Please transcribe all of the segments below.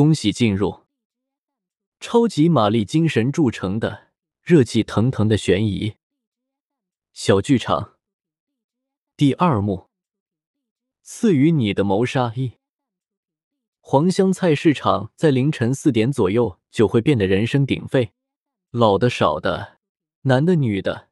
恭喜进入超级玛丽精神铸成的热气腾腾的悬疑小剧场第二幕。赐予你的谋杀一。黄香菜市场在凌晨四点左右就会变得人声鼎沸，老的少的，男的女的，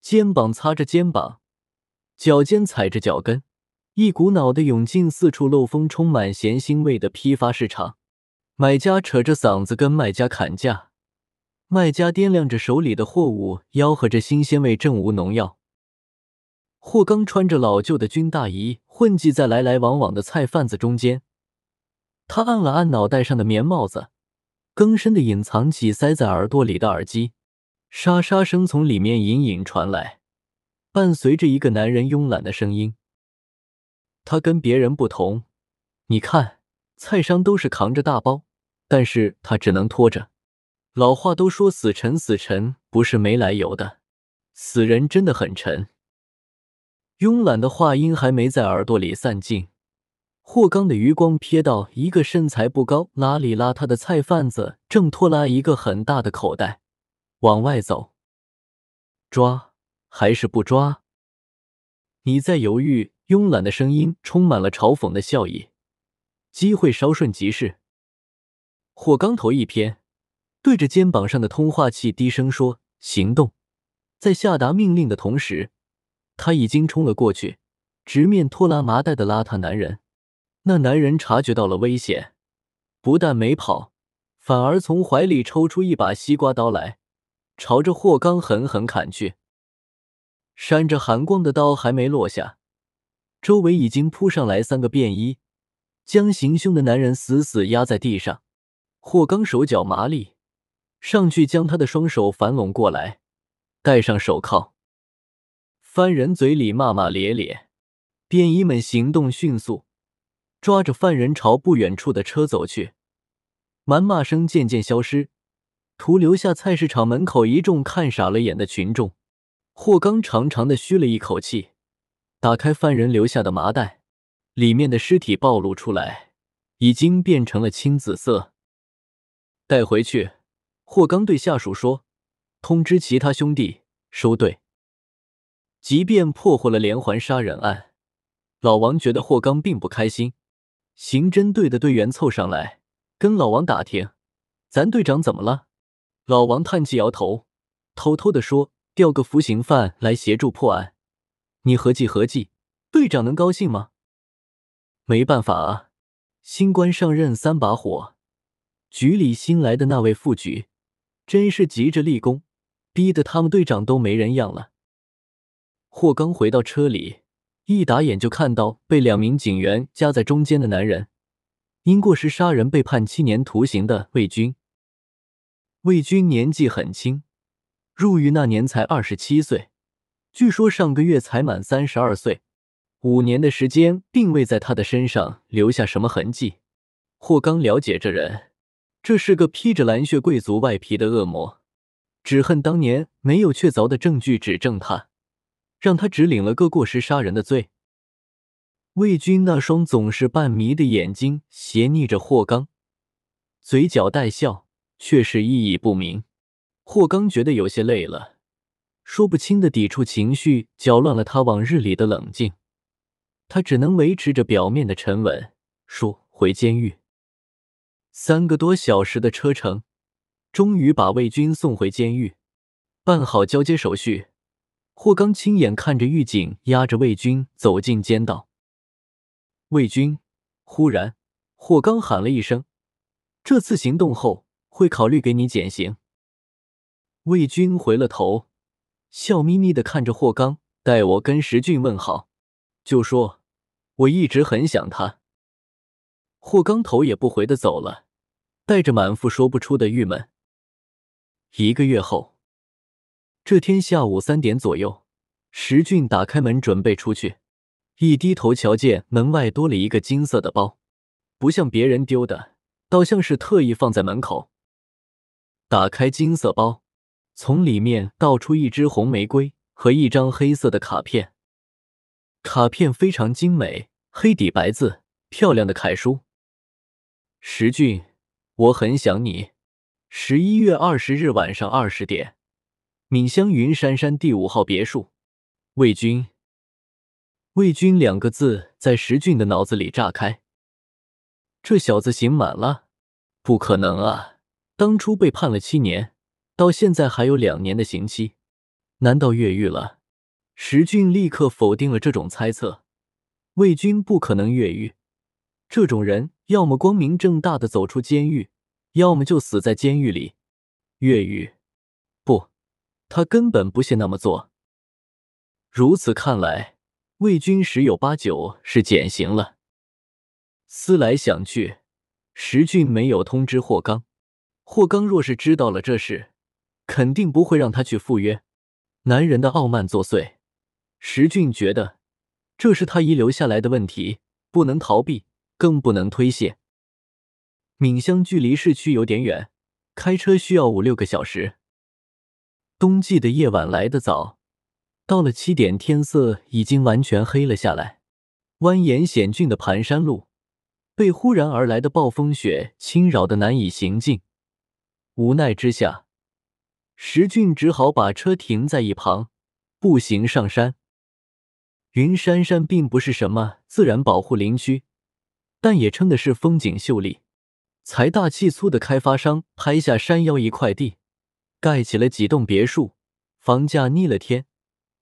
肩膀擦着肩膀，脚尖踩着脚跟。一股脑的涌进四处漏风、充满咸腥味的批发市场，买家扯着嗓子跟卖家砍价，卖家掂量着手里的货物，吆喝着新鲜味正无农药。霍刚穿着老旧的军大衣，混迹在来来往往的菜贩子中间。他按了按脑袋上的棉帽子，更深的隐藏起塞在耳朵里的耳机，沙沙声从里面隐隐传来，伴随着一个男人慵懒的声音。他跟别人不同，你看，菜商都是扛着大包，但是他只能拖着。老话都说死沉死沉不是没来由的，死人真的很沉。慵懒的话音还没在耳朵里散尽，霍刚的余光瞥到一个身材不高、邋里邋遢的菜贩子正拖拉一个很大的口袋往外走。抓还是不抓？你在犹豫？慵懒的声音充满了嘲讽的笑意。机会稍瞬即逝。霍刚头一偏，对着肩膀上的通话器低声说：“行动！”在下达命令的同时，他已经冲了过去，直面拖拉麻袋的邋遢男人。那男人察觉到了危险，不但没跑，反而从怀里抽出一把西瓜刀来，朝着霍刚狠狠砍去。闪着寒光的刀还没落下。周围已经扑上来三个便衣，将行凶的男人死死压在地上。霍刚手脚麻利，上去将他的双手反拢过来，戴上手铐。犯人嘴里骂骂咧咧，便衣们行动迅速，抓着犯人朝不远处的车走去。谩骂声渐渐消失，徒留下菜市场门口一众看傻了眼的群众。霍刚长长的吁了一口气。打开犯人留下的麻袋，里面的尸体暴露出来，已经变成了青紫色。带回去，霍刚对下属说：“通知其他兄弟收队。”即便破获了连环杀人案，老王觉得霍刚并不开心。刑侦队的队员凑上来跟老王打听：“咱队长怎么了？”老王叹气摇头，偷偷的说：“调个服刑犯来协助破案。”你合计合计，队长能高兴吗？没办法啊，新官上任三把火，局里新来的那位副局真是急着立功，逼得他们队长都没人样了。霍刚回到车里，一打眼就看到被两名警员夹在中间的男人，因过失杀人被判七年徒刑的魏军。魏军年纪很轻，入狱那年才二十七岁。据说上个月才满三十二岁，五年的时间并未在他的身上留下什么痕迹。霍刚了解这人，这是个披着蓝血贵族外皮的恶魔，只恨当年没有确凿的证据指证他，让他只领了个过失杀人的罪。魏军那双总是半迷的眼睛斜睨着霍刚，嘴角带笑，却是意义不明。霍刚觉得有些累了。说不清的抵触情绪搅乱了他往日里的冷静，他只能维持着表面的沉稳，说：“回监狱。”三个多小时的车程，终于把魏军送回监狱，办好交接手续。霍刚亲眼看着狱警押着魏军走进监道。魏军，忽然，霍刚喊了一声：“这次行动后，会考虑给你减刑。”魏军回了头。笑眯眯的看着霍刚，待我跟石俊问好，就说我一直很想他。霍刚头也不回的走了，带着满腹说不出的郁闷。一个月后，这天下午三点左右，石俊打开门准备出去，一低头瞧见门外多了一个金色的包，不像别人丢的，倒像是特意放在门口。打开金色包。从里面倒出一支红玫瑰和一张黑色的卡片，卡片非常精美，黑底白字，漂亮的楷书。石俊，我很想你。十一月二十日晚上二十点，闽香云杉山第五号别墅。魏军，魏军两个字在石俊的脑子里炸开。这小子刑满了？不可能啊！当初被判了七年，到现在还有两年的刑期，难道越狱了？石俊立刻否定了这种猜测。魏军不可能越狱，这种人要么光明正大的走出监狱，要么就死在监狱里。越狱？不，他根本不屑那么做。如此看来，魏军十有八九是减刑了。思来想去，石俊没有通知霍刚。霍刚若是知道了这事，肯定不会让他去赴约。男人的傲慢作祟，石俊觉得。这是他遗留下来的问题，不能逃避，更不能推卸。闽乡距离市区有点远，开车需要五六个小时。冬季的夜晚来得早，到了七点，天色已经完全黑了下来。蜿蜒险峻的盘山路被忽然而来的暴风雪侵扰的难以行进，无奈之下，石俊只好把车停在一旁，步行上山。云山山并不是什么自然保护林区，但也称得是风景秀丽。财大气粗的开发商拍下山腰一块地，盖起了几栋别墅，房价逆了天，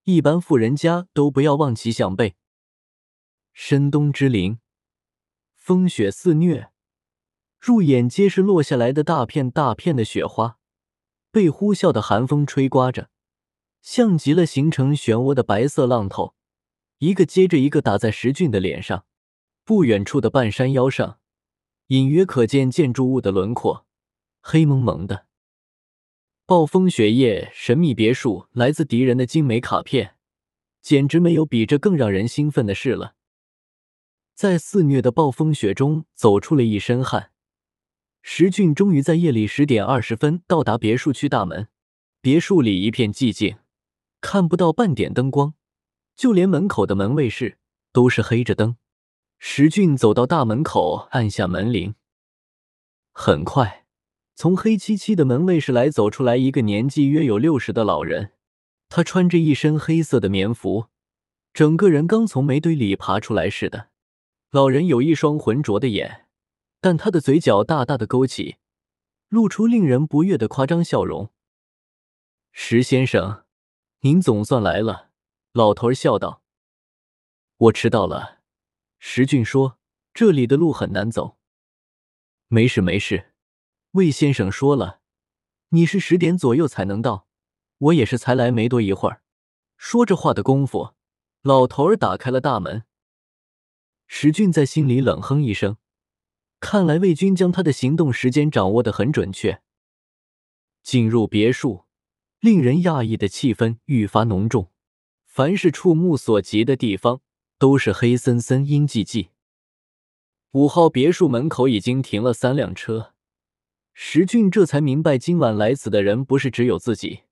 一般富人家都不要望其项背。深冬之林，风雪肆虐，入眼皆是落下来的大片大片的雪花，被呼啸的寒风吹刮着，像极了形成漩涡的白色浪头。一个接着一个打在石俊的脸上。不远处的半山腰上，隐约可见建筑物的轮廓，黑蒙蒙的。暴风雪夜，神秘别墅，来自敌人的精美卡片，简直没有比这更让人兴奋的事了。在肆虐的暴风雪中走出了一身汗，石俊终于在夜里十点二十分到达别墅区大门。别墅里一片寂静，看不到半点灯光。就连门口的门卫室都是黑着灯。石俊走到大门口，按下门铃。很快，从黑漆漆的门卫室来走出来一个年纪约有六十的老人。他穿着一身黑色的棉服，整个人刚从煤堆里爬出来似的。老人有一双浑浊的眼，但他的嘴角大大的勾起，露出令人不悦的夸张笑容。石先生，您总算来了。老头笑道：“我迟到了。”石俊说：“这里的路很难走。”“没事没事。”魏先生说了：“你是十点左右才能到，我也是才来没多一会儿。”说着话的功夫，老头儿打开了大门。石俊在心里冷哼一声：“看来魏军将他的行动时间掌握的很准确。”进入别墅，令人讶异的气氛愈发浓重。凡是触目所及的地方，都是黑森森、阴寂寂。五号别墅门口已经停了三辆车，石俊这才明白今晚来此的人不是只有自己。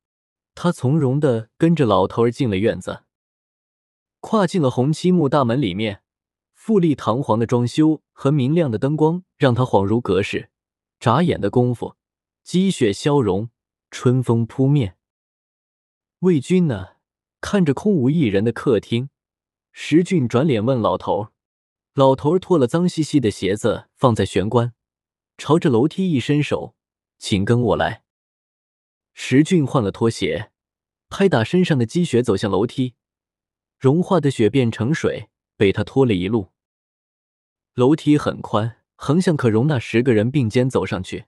他从容的跟着老头儿进了院子，跨进了红漆木大门里面，富丽堂皇的装修和明亮的灯光让他恍如隔世。眨眼的功夫，积雪消融，春风扑面。魏军呢？看着空无一人的客厅，石俊转脸问老头老头脱了脏兮兮的鞋子放在玄关，朝着楼梯一伸手：“请跟我来。”石俊换了拖鞋，拍打身上的积雪走向楼梯。融化的雪变成水，被他拖了一路。楼梯很宽，横向可容纳十个人并肩走上去。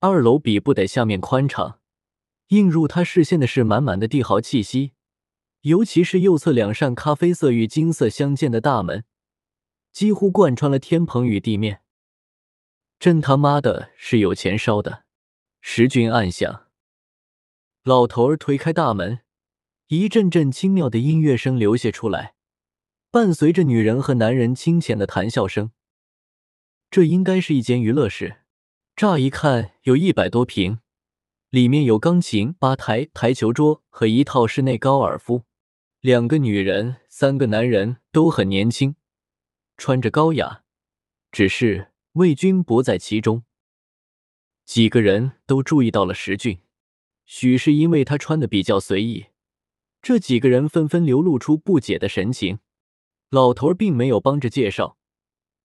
二楼比不得下面宽敞，映入他视线的是满满的帝豪气息。尤其是右侧两扇咖啡色与金色相间的大门，几乎贯穿了天棚与地面。真他妈的是有钱烧的！石俊暗想。老头儿推开大门，一阵阵轻妙的音乐声流泻出来，伴随着女人和男人清浅的谈笑声。这应该是一间娱乐室，乍一看有一百多平，里面有钢琴、吧台、台球桌和一套室内高尔夫。两个女人，三个男人都很年轻，穿着高雅，只是魏军不在其中。几个人都注意到了石俊，许是因为他穿的比较随意，这几个人纷纷流露出不解的神情。老头并没有帮着介绍，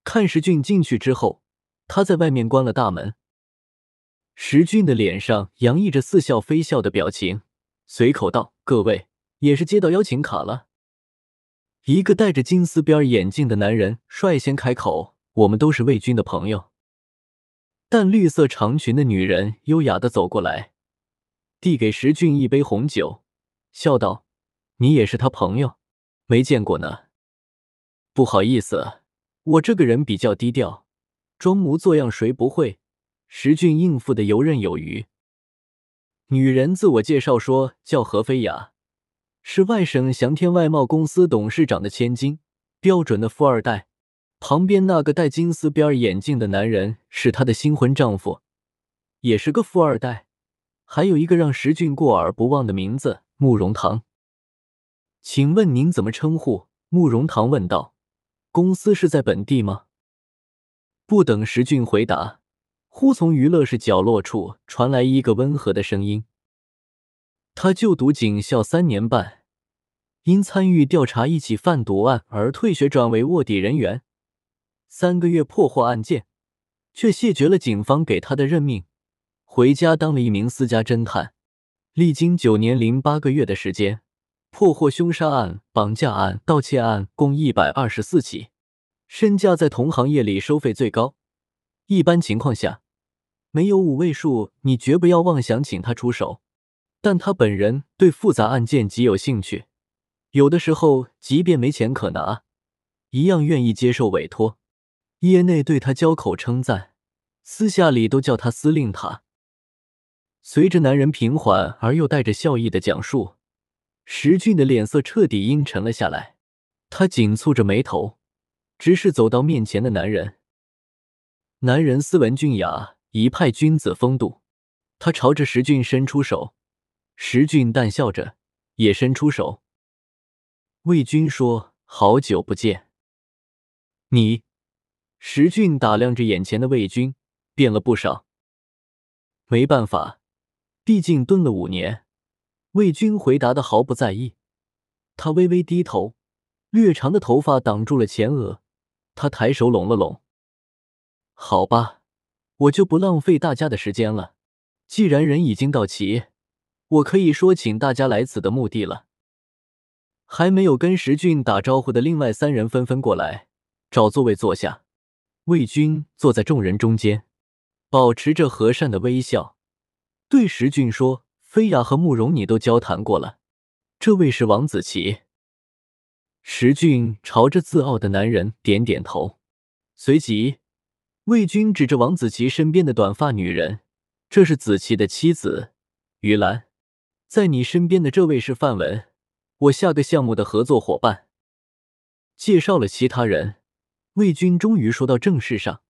看石俊进去之后，他在外面关了大门。石俊的脸上洋溢着似笑非笑的表情，随口道：“各位也是接到邀请卡了。”一个戴着金丝边眼镜的男人率先开口：“我们都是魏军的朋友。”淡绿色长裙的女人优雅的走过来，递给石俊一杯红酒，笑道：“你也是他朋友？没见过呢。不好意思，我这个人比较低调，装模作样谁不会？”石俊应付的游刃有余。女人自我介绍说：“叫何飞雅。”是外省祥天外贸公司董事长的千金，标准的富二代。旁边那个戴金丝边眼镜的男人是她的新婚丈夫，也是个富二代。还有一个让石俊过耳不忘的名字慕容堂。请问您怎么称呼？慕容堂问道。公司是在本地吗？不等石俊回答，忽从娱乐室角落处传来一个温和的声音。他就读警校三年半，因参与调查一起贩毒案而退学，转为卧底人员。三个月破获案件，却谢绝了警方给他的任命，回家当了一名私家侦探。历经九年零八个月的时间，破获凶杀案、绑架案、盗窃案共一百二十四起，身价在同行业里收费最高。一般情况下，没有五位数，你绝不要妄想请他出手。但他本人对复杂案件极有兴趣，有的时候即便没钱可拿，一样愿意接受委托。业内对他交口称赞，私下里都叫他司令塔。随着男人平缓而又带着笑意的讲述，石俊的脸色彻底阴沉了下来。他紧蹙着眉头，直视走到面前的男人。男人斯文俊雅，一派君子风度。他朝着石俊伸出手。石俊淡笑着，也伸出手。魏军说：“好久不见。”你，石俊打量着眼前的魏军，变了不少。没办法，毕竟蹲了五年。魏军回答的毫不在意。他微微低头，略长的头发挡住了前额。他抬手拢了拢。好吧，我就不浪费大家的时间了。既然人已经到齐。我可以说请大家来此的目的了。还没有跟石俊打招呼的另外三人纷纷过来，找座位坐下。魏军坐在众人中间，保持着和善的微笑，对石俊说：“菲雅和慕容你都交谈过了，这位是王子琪。”石俊朝着自傲的男人点点头，随即魏军指着王子琪身边的短发女人：“这是子琪的妻子，于兰。”在你身边的这位是范文，我下个项目的合作伙伴。介绍了其他人，魏军终于说到正事上。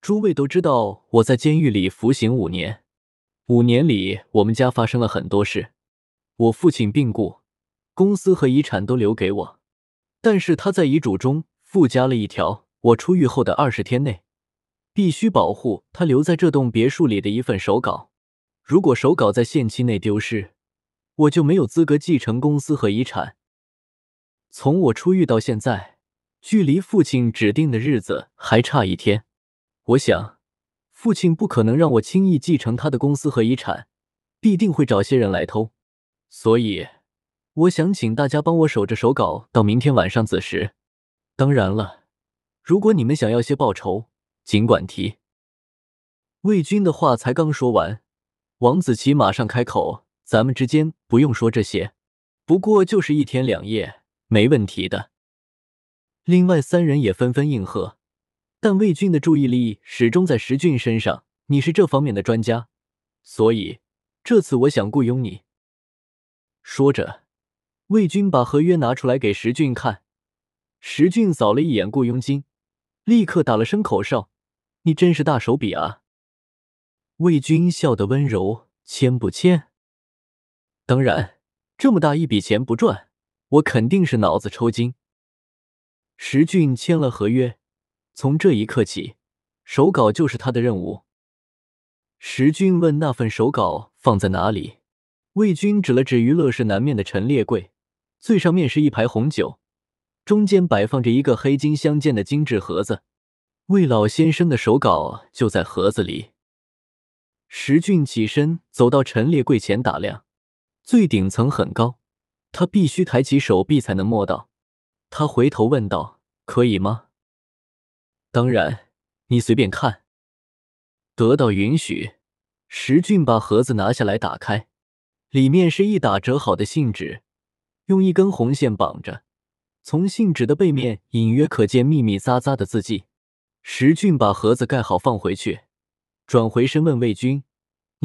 诸位都知道我在监狱里服刑五年，五年里我们家发生了很多事。我父亲病故，公司和遗产都留给我，但是他在遗嘱中附加了一条：我出狱后的二十天内，必须保护他留在这栋别墅里的一份手稿。如果手稿在限期内丢失，我就没有资格继承公司和遗产。从我出狱到现在，距离父亲指定的日子还差一天。我想，父亲不可能让我轻易继承他的公司和遗产，必定会找些人来偷。所以，我想请大家帮我守着手稿到明天晚上子时。当然了，如果你们想要些报酬，尽管提。魏军的话才刚说完。王子琪马上开口：“咱们之间不用说这些，不过就是一天两夜，没问题的。”另外三人也纷纷应和，但魏军的注意力始终在石俊身上。你是这方面的专家，所以这次我想雇佣你。说着，魏军把合约拿出来给石俊看。石俊扫了一眼雇佣金，立刻打了声口哨：“你真是大手笔啊！”魏军笑得温柔，签不签？当然，这么大一笔钱不赚，我肯定是脑子抽筋。石俊签了合约，从这一刻起，手稿就是他的任务。石俊问：“那份手稿放在哪里？”魏军指了指娱乐室南面的陈列柜，最上面是一排红酒，中间摆放着一个黑金相间的精致盒子。魏老先生的手稿就在盒子里。石俊起身走到陈列柜前打量，最顶层很高，他必须抬起手臂才能摸到。他回头问道：“可以吗？”“当然，你随便看。”得到允许，石俊把盒子拿下来打开。里面是一打折好的信纸，用一根红线绑着。从信纸的背面隐约可见密密匝匝的字迹。石俊把盒子盖好放回去，转回身问魏军：“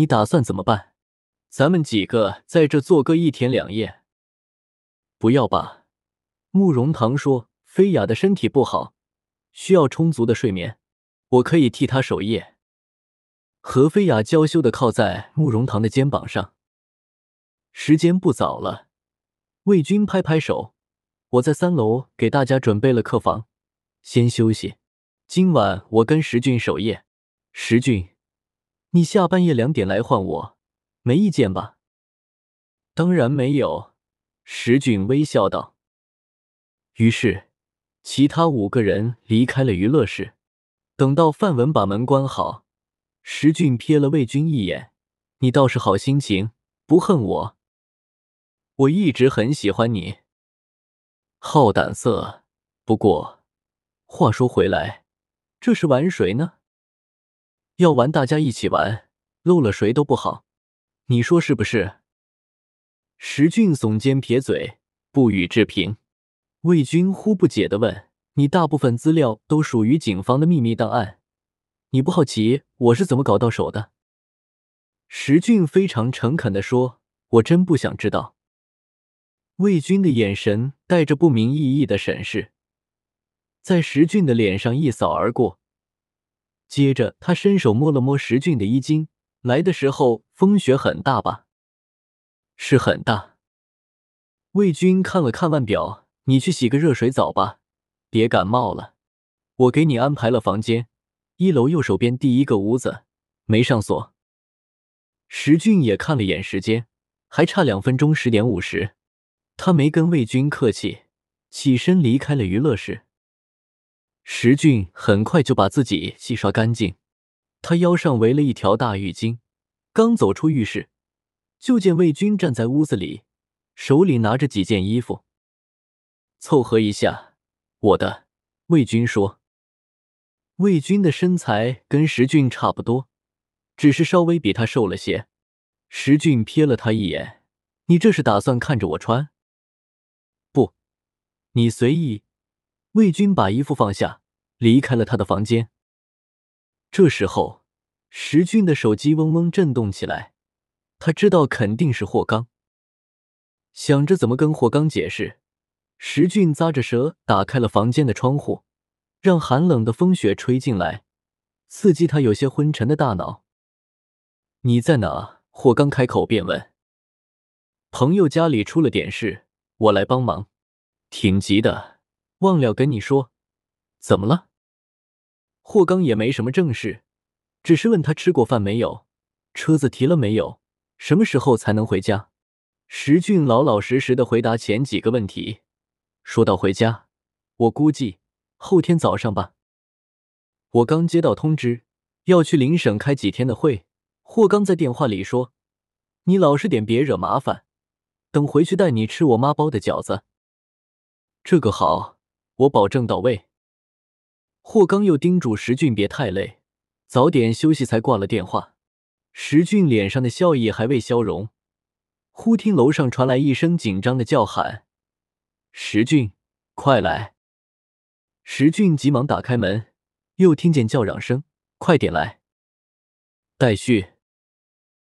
你打算怎么办？咱们几个在这做个一天两夜？”“不要吧。”慕容堂说：“菲雅的身体不好，需要充足的睡眠，我可以替她守夜。”何菲雅娇羞的靠在慕容堂的肩膀上。时间不早了，魏军拍拍手：“我在三楼给大家准备了客房，先休息。今晚我跟石俊守夜。石俊，你下半夜两点来换我，没意见吧？”“当然没有。”石俊微笑道。于是，其他五个人离开了娱乐室。等到范文把门关好，石俊瞥了魏军一眼：“你倒是好心情，不恨我。”我一直很喜欢你，好胆色。不过，话说回来，这是玩谁呢？要玩，大家一起玩，漏了谁都不好。你说是不是？石俊耸肩撇嘴，不予置评。魏军忽不解的问：“你大部分资料都属于警方的秘密档案，你不好奇我是怎么搞到手的？”石俊非常诚恳的说：“我真不想知道。”魏军的眼神带着不明意义的审视，在石俊的脸上一扫而过。接着，他伸手摸了摸石俊的衣襟。来的时候风雪很大吧？是很大。魏军看了看腕表，你去洗个热水澡吧，别感冒了。我给你安排了房间，一楼右手边第一个屋子，没上锁。石俊也看了眼时间，还差两分钟，十点五十。他没跟魏军客气，起身离开了娱乐室。石俊很快就把自己洗刷干净，他腰上围了一条大浴巾，刚走出浴室，就见魏军站在屋子里，手里拿着几件衣服，凑合一下。我的，魏军说。魏军的身材跟石俊差不多，只是稍微比他瘦了些。石俊瞥了他一眼：“你这是打算看着我穿？”不你随意。魏军把衣服放下，离开了他的房间。这时候，石俊的手机嗡嗡震动起来，他知道肯定是霍刚。想着怎么跟霍刚解释，石俊咂着舌打开了房间的窗户，让寒冷的风雪吹进来，刺激他有些昏沉的大脑。你在哪？霍刚开口便问。朋友家里出了点事，我来帮忙。挺急的，忘了跟你说，怎么了？霍刚也没什么正事，只是问他吃过饭没有，车子提了没有，什么时候才能回家。石俊老老实实的回答前几个问题，说到回家，我估计后天早上吧。我刚接到通知，要去邻省开几天的会。霍刚在电话里说：“你老实点，别惹麻烦，等回去带你吃我妈包的饺子。”这个好，我保证到位。霍刚又叮嘱石俊别太累，早点休息，才挂了电话。石俊脸上的笑意还未消融，忽听楼上传来一声紧张的叫喊：“石俊，快来！”石俊急忙打开门，又听见叫嚷声：“快点来！”待续。